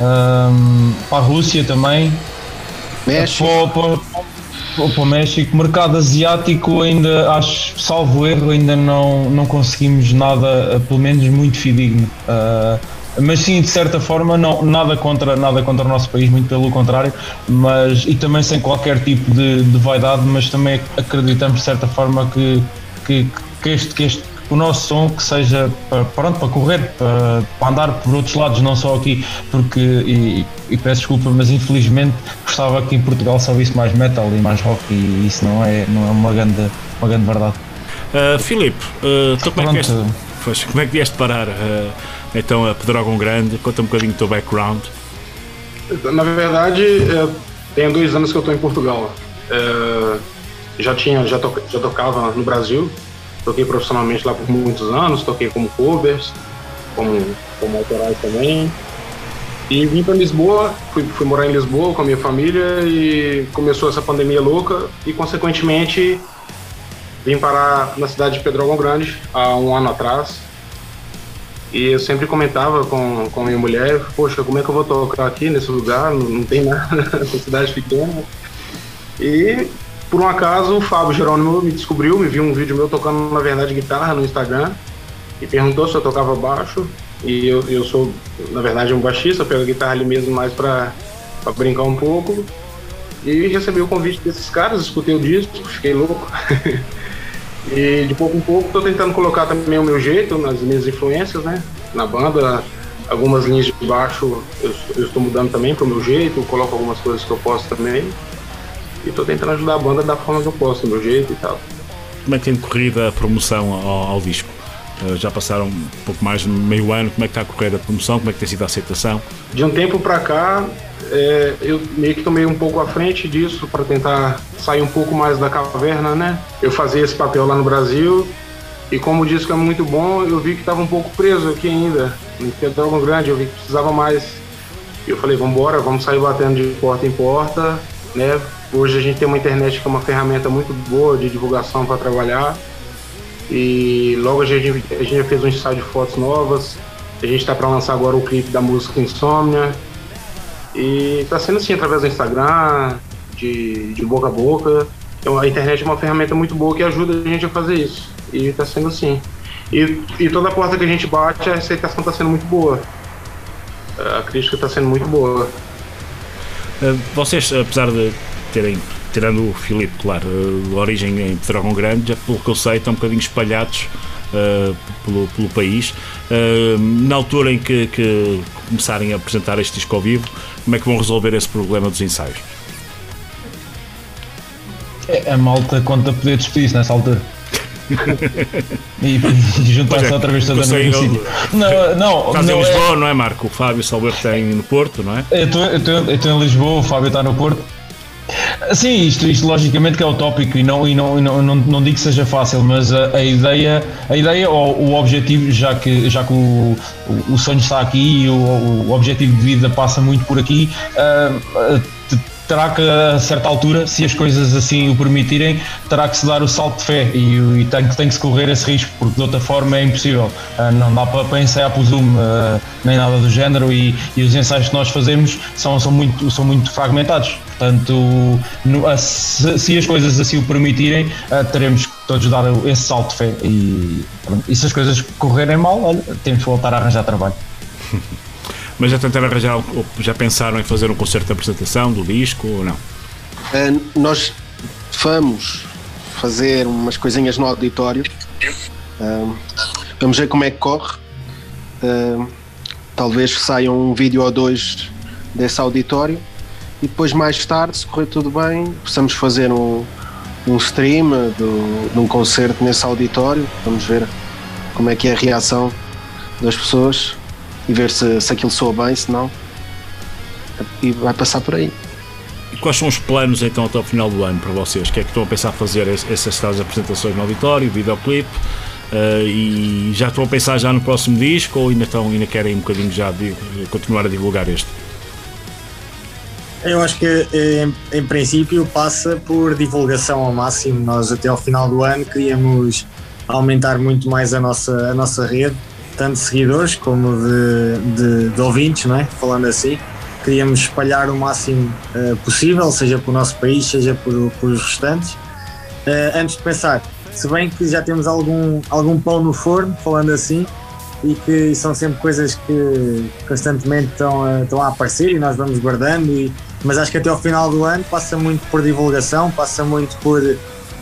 um, para a Rússia também. México. Para, para, o México. Mercado asiático ainda, acho, salvo erro, ainda não, não conseguimos nada, pelo menos muito fidedigno. Uh, mas sim, de certa forma, não, nada, contra, nada contra o nosso país, muito pelo contrário, mas, e também sem qualquer tipo de, de vaidade, mas também acreditamos de certa forma que, que, que, este, que este o nosso som que seja para, pronto, para correr, para, para, andar por outros lados, não só aqui, porque, e, e, peço desculpa, mas infelizmente gostava que em Portugal só visse mais metal e mais rock e isso não é, não é uma, grande, uma grande verdade. Uh, Filipe, uh, então como, é que vieste, pois, como é que vieste parar uh, então a Pedrógão Grande? Conta um bocadinho do teu background. Na verdade, é, tem dois anos que eu estou em Portugal. É, já tinha, já, to, já tocava no Brasil, toquei profissionalmente lá por muitos anos, toquei como covers, como, como autorais também. E vim para Lisboa, fui, fui morar em Lisboa com a minha família e começou essa pandemia louca e, consequentemente, vim parar na cidade de Pedrógão Grande há um ano atrás. E eu sempre comentava com, com minha mulher, poxa, como é que eu vou tocar aqui nesse lugar? Não, não tem nada, essa cidade pequena. E por um acaso, o Fábio Jerônimo me descobriu, me viu um vídeo meu tocando, na verdade, guitarra no Instagram e perguntou se eu tocava baixo. E eu, eu sou, na verdade, um baixista, pego a guitarra ali mesmo mais para brincar um pouco. E recebi o convite desses caras, escutei o disco, fiquei louco. e de pouco em pouco estou tentando colocar também o meu jeito nas minhas influências, né? Na banda, algumas linhas de baixo eu, eu estou mudando também para o meu jeito, coloco algumas coisas que eu posso também. E tô tentando ajudar a banda da forma que eu posso, do meu jeito e tal. Como é que tem corrido a promoção ao, ao disco? Uh, já passaram um pouco mais de meio ano, como é que está a correr a promoção, como é que tem sido a aceitação? De um tempo para cá, é, eu meio que tomei um pouco à frente disso para tentar sair um pouco mais da caverna, né? Eu fazia esse papel lá no Brasil e como o disco é muito bom, eu vi que estava um pouco preso aqui ainda, em Pedrógão Grande, eu vi que precisava mais. E eu falei, vamos embora, vamos sair batendo de porta em porta, né? Hoje a gente tem uma internet que é uma ferramenta muito boa de divulgação para trabalhar. E logo a gente, a gente já fez um ensaio de fotos novas. A gente está para lançar agora o clipe da música Insônia. E está sendo assim através do Instagram, de, de boca a boca. Então, a internet é uma ferramenta muito boa que ajuda a gente a fazer isso. E está sendo assim. E, e toda porta que a gente bate, a aceitação está sendo muito boa. A crítica está sendo muito boa. Eh, vocês, apesar de terem, tirando o Filipe, claro, de origem em Pedrógão Grande, já pelo que eu sei, estão um bocadinho espalhados uh, pelo, pelo país. Uh, na altura em que, que, começarem a apresentar este disco ao vivo, como é que vão resolver esse problema dos ensaios? É, a malta conta poder despedir-se nessa altura. e, e juntar-se é, outra vez toda no sítio. Não, não, Estás não em Lisboa, é... não é, Marco? O Fábio Salver tem no Porto, não é? Eu estou em Lisboa, o Fábio está no Porto. Sim, isto, isto logicamente que é utópico e não, e não, e não, não, não digo que seja fácil, mas a, a ideia, a ideia ou o objetivo, já que, já que o, o, sonho está aqui e o, o objetivo de vida passa muito por aqui, uh, uh, terá que, a certa altura, se as coisas assim o permitirem, terá que se dar o salto de fé e, e tem, tem que se correr esse risco, porque de outra forma é impossível. Uh, não dá para, para ensaiar por Zoom, uh, nem nada do género, e, e, os ensaios que nós fazemos são, são, muito, são muito fragmentados. Portanto, no, se, se, as coisas assim o permitirem, uh, teremos que todos dar esse salto de fé. E, e se as coisas correrem mal, olha, temos que voltar a arranjar trabalho. Mas já tentaram arranjar, já pensaram em fazer um concerto de apresentação do disco ou não? Uh, nós vamos fazer umas coisinhas no auditório. Uh, vamos ver como é que corre. Uh, talvez saia um vídeo ou dois desse auditório. E depois, mais tarde, se correr tudo bem, possamos fazer um, um stream do, de um concerto nesse auditório. Vamos ver como é que é a reação das pessoas. E ver se, se aquilo soa bem, se não. E vai passar por aí. E quais são os planos então até o final do ano para vocês? O que é que estão a pensar fazer essas tais apresentações no auditório, videoclipe? Uh, e já estão a pensar já no próximo disco ou ainda, estão, ainda querem um bocadinho já de, continuar a divulgar este? Eu acho que em, em, princípio passa por divulgação ao máximo. Nós até ao final do ano queríamos aumentar muito mais a nossa, a nossa rede, tanto de seguidores como de, de, de ouvintes, não é? falando assim. Queríamos espalhar o máximo uh, possível, seja para o nosso país, seja por os restantes. Uh, antes de pensar, se bem que já temos algum, algum pão no forno, falando assim, e que são sempre coisas que constantemente estão a, estão a aparecer e nós vamos guardando e, mas acho que até ao final do ano passa muito por divulgação, passa muito por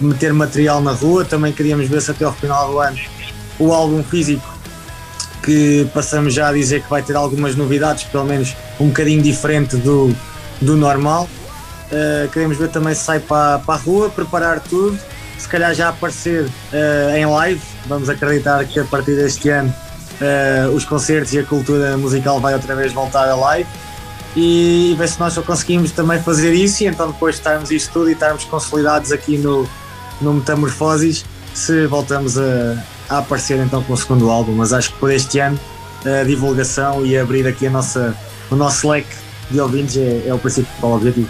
meter material na rua. Também queríamos ver se até ao final do ano o álbum físico, que passamos já a dizer que vai ter algumas novidades, pelo menos um bocadinho diferente do, do normal. Uh, queremos ver também se sai para, para a rua, preparar tudo, se calhar já aparecer uh, em live. Vamos acreditar que a partir deste ano uh, os concertos e a cultura musical vai outra vez voltar a live e ver se nós só conseguimos também fazer isso e então depois de estarmos isto tudo e estarmos consolidados aqui no, no Metamorfoses se voltamos a, a aparecer então com o segundo álbum, mas acho que por este ano a divulgação e abrir aqui a nossa, o nosso leque de ouvintes é, é o principal objetivo.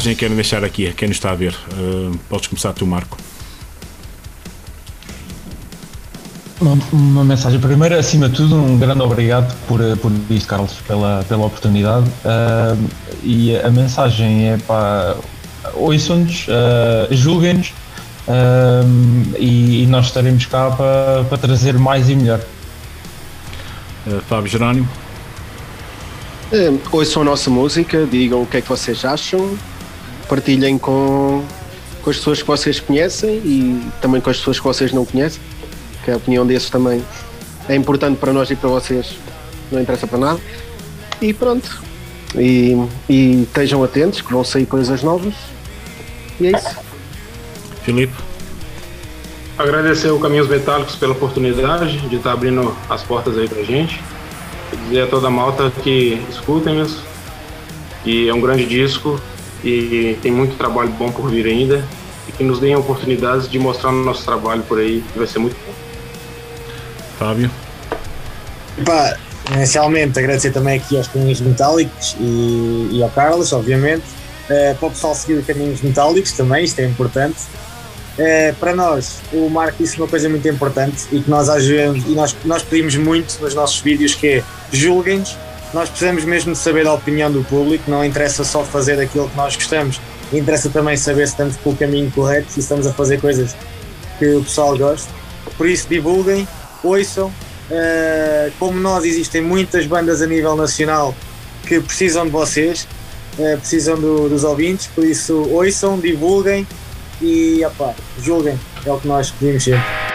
Mensagem que querem deixar aqui a quem nos está a ver? Uh, podes começar tu, Marco. Uma, uma, mensagem. Primeiro, acima de tudo, um grande obrigado por, por isto, Carlos, pela, pela oportunidade. Uh, e a mensagem é para ouçam-nos, uh, julguem-nos uh, e, e, nós estaremos cá para, para trazer mais e melhor. Uh, Fábio Jerónimo. Uh, ouçam a nossa música, digam o que é que vocês acham, partilhem com, com as pessoas que vocês conhecem e também com as pessoas que vocês não conhecem que a opinião desses também é importante para nós e para vocês, não interessa para nada. E pronto. E, e estejam atentos que vão sair coisas novas. E é isso. Filipe. Agradecer o Caminhos Metálicos pela oportunidade de estar abrindo as portas aí pra gente. E dizer a toda a malta que escutem-nos. E é um grande disco e tem muito trabalho bom por vir ainda. E que nos deem oportunidades de mostrar o nosso trabalho por aí, que vai ser muito bom. Fábio? Inicialmente agradecer também aqui aos Caminhos Metálicos e, e ao Carlos, obviamente. Uh, para o pessoal seguir os Caminhos Metálicos também, isto é importante. Uh, para nós, o Marco disse uma coisa muito importante e que nós ajudamos e nós, nós pedimos muito nos nossos vídeos que é julguem-nos. Nós precisamos mesmo de saber a opinião do público, não interessa só fazer aquilo que nós gostamos, interessa também saber se estamos pelo caminho correto, se estamos a fazer coisas que o pessoal gosta. Por isso, divulguem, ouçam. Uh, como nós, existem muitas bandas a nível nacional que precisam de vocês, uh, precisam do, dos ouvintes, por isso ouçam, divulguem e opa, julguem, é o que nós pedimos sempre.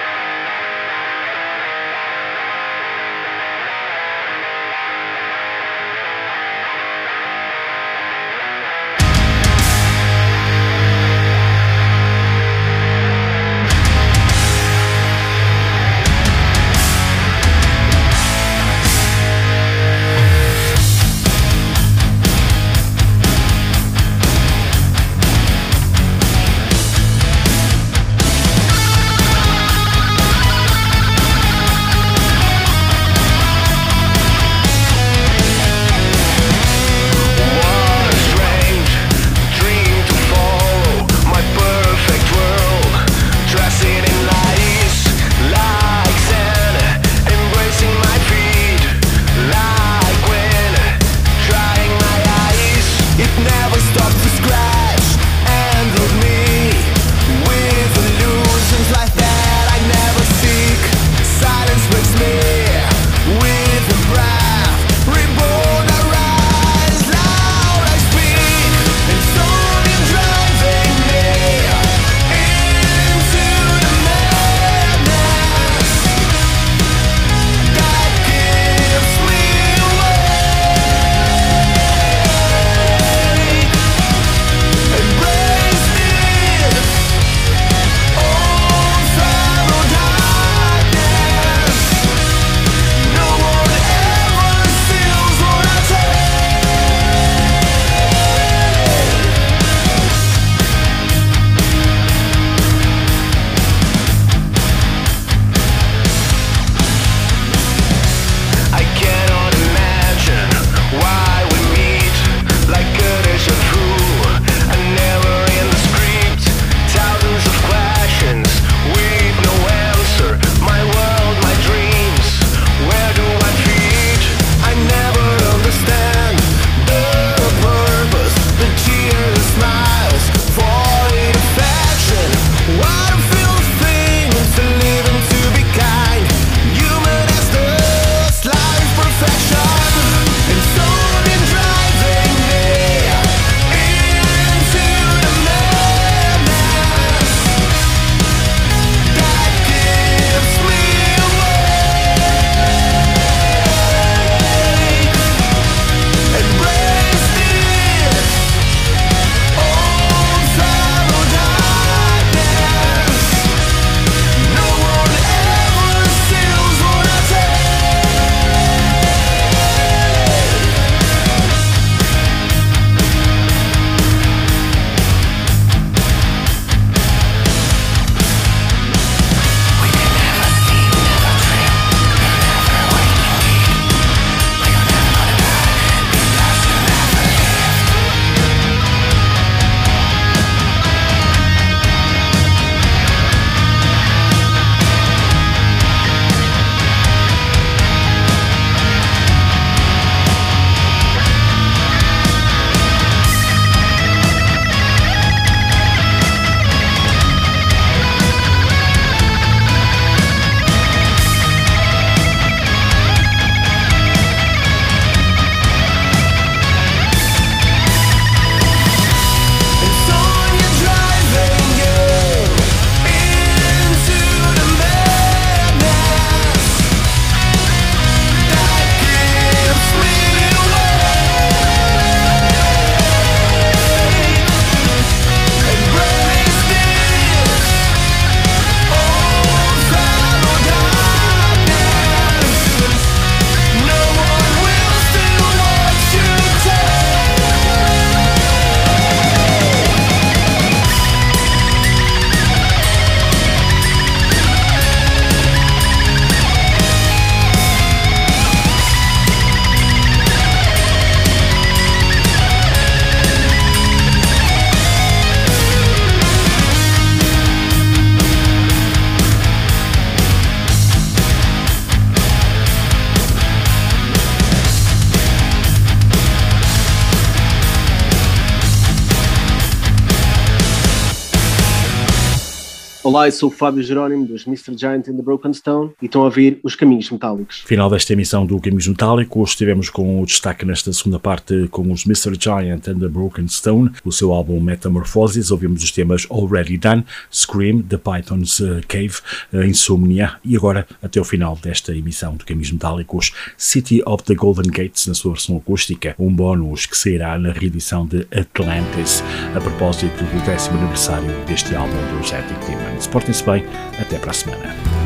Olá, eu sou o Fábio Jerónimo dos Mr. Giant and the Broken Stone e estão a ouvir Os Caminhos Metálicos. Final desta emissão do Caminhos Metálicos, estivemos com o destaque nesta segunda parte com os Mr. Giant and the Broken Stone, o seu álbum Metamorphosis. Ouvimos os temas Already Done, Scream, The Python's uh, Cave, uh, Insomnia e agora, até o final desta emissão do Caminhos Metálicos, City of the Golden Gates na sua versão acústica, um bónus que sairá na reedição de Atlantis a propósito do décimo aniversário deste álbum do Genetic Demon. Portem-se bem, até para a semana.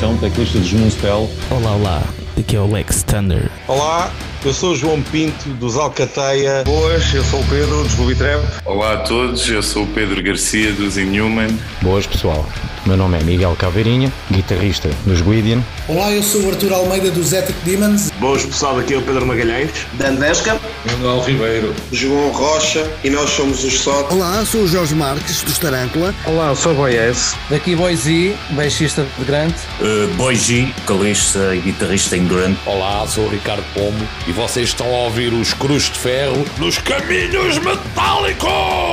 Paixão, teclista de Junspel. Olá, olá, aqui é o Lex Thunder. Olá, eu sou o João Pinto dos Alcateia. Boas, eu sou o Pedro dos Ruby Trap. Olá a todos, eu sou o Pedro Garcia dos Inhuman. Boas pessoal, meu nome é Miguel Caveirinha, guitarrista dos Guidian. Olá, eu sou o Arthur Almeida dos Ethic Demons. Boas pessoal, aqui é o Pedro Magalhães. Dandesca. Manuel Ribeiro. João Rocha e nós somos os SOT. Olá, sou o Jorge Marques dos Tarântula. Olá, eu sou o Boyes. Daqui Boyzi, baixista de Grant. Uh, Boyzi, calista e guitarrista em Grant. Olá, sou o Ricardo Pomo e vocês estão a ouvir os Cruz de Ferro nos Caminhos Metálicos!